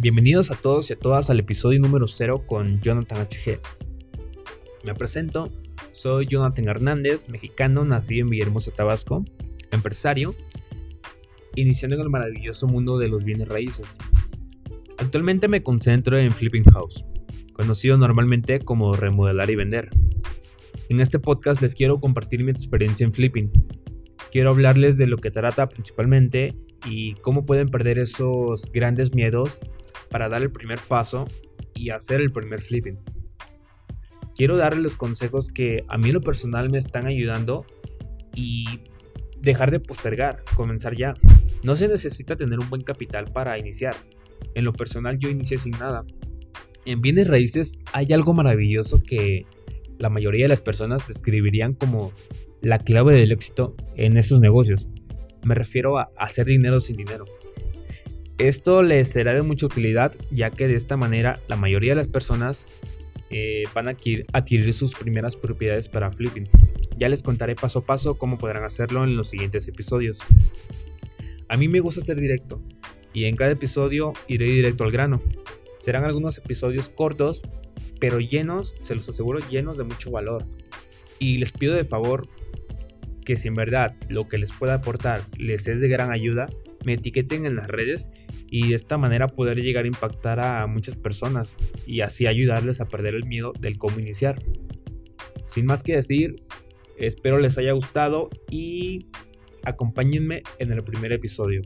Bienvenidos a todos y a todas al episodio número 0 con Jonathan HG. Me presento, soy Jonathan Hernández, mexicano, nacido en Villahermosa, Tabasco, empresario, iniciando en el maravilloso mundo de los bienes raíces. Actualmente me concentro en Flipping House, conocido normalmente como remodelar y vender. En este podcast les quiero compartir mi experiencia en flipping. Quiero hablarles de lo que trata principalmente y cómo pueden perder esos grandes miedos para dar el primer paso y hacer el primer flipping. Quiero darles los consejos que a mí en lo personal me están ayudando y dejar de postergar, comenzar ya. No se necesita tener un buen capital para iniciar. En lo personal yo inicié sin nada. En bienes raíces hay algo maravilloso que la mayoría de las personas describirían como la clave del éxito en esos negocios. Me refiero a hacer dinero sin dinero. Esto les será de mucha utilidad ya que de esta manera la mayoría de las personas eh, van a adquirir, sus primeras propiedades para flipping. Ya les contaré paso a paso cómo podrán hacerlo en los siguientes episodios. A mí me gusta ser directo y en cada episodio iré directo al grano. Serán algunos episodios cortos, pero llenos, se los aseguro, llenos de mucho valor. Y les pido de favor que si en verdad lo que les pueda aportar les es de gran ayuda, me etiqueten en las redes y de esta manera poder llegar a impactar a muchas personas y así ayudarles a perder el miedo del cómo iniciar. Sin más que decir, espero les haya gustado y acompáñenme en el primer episodio.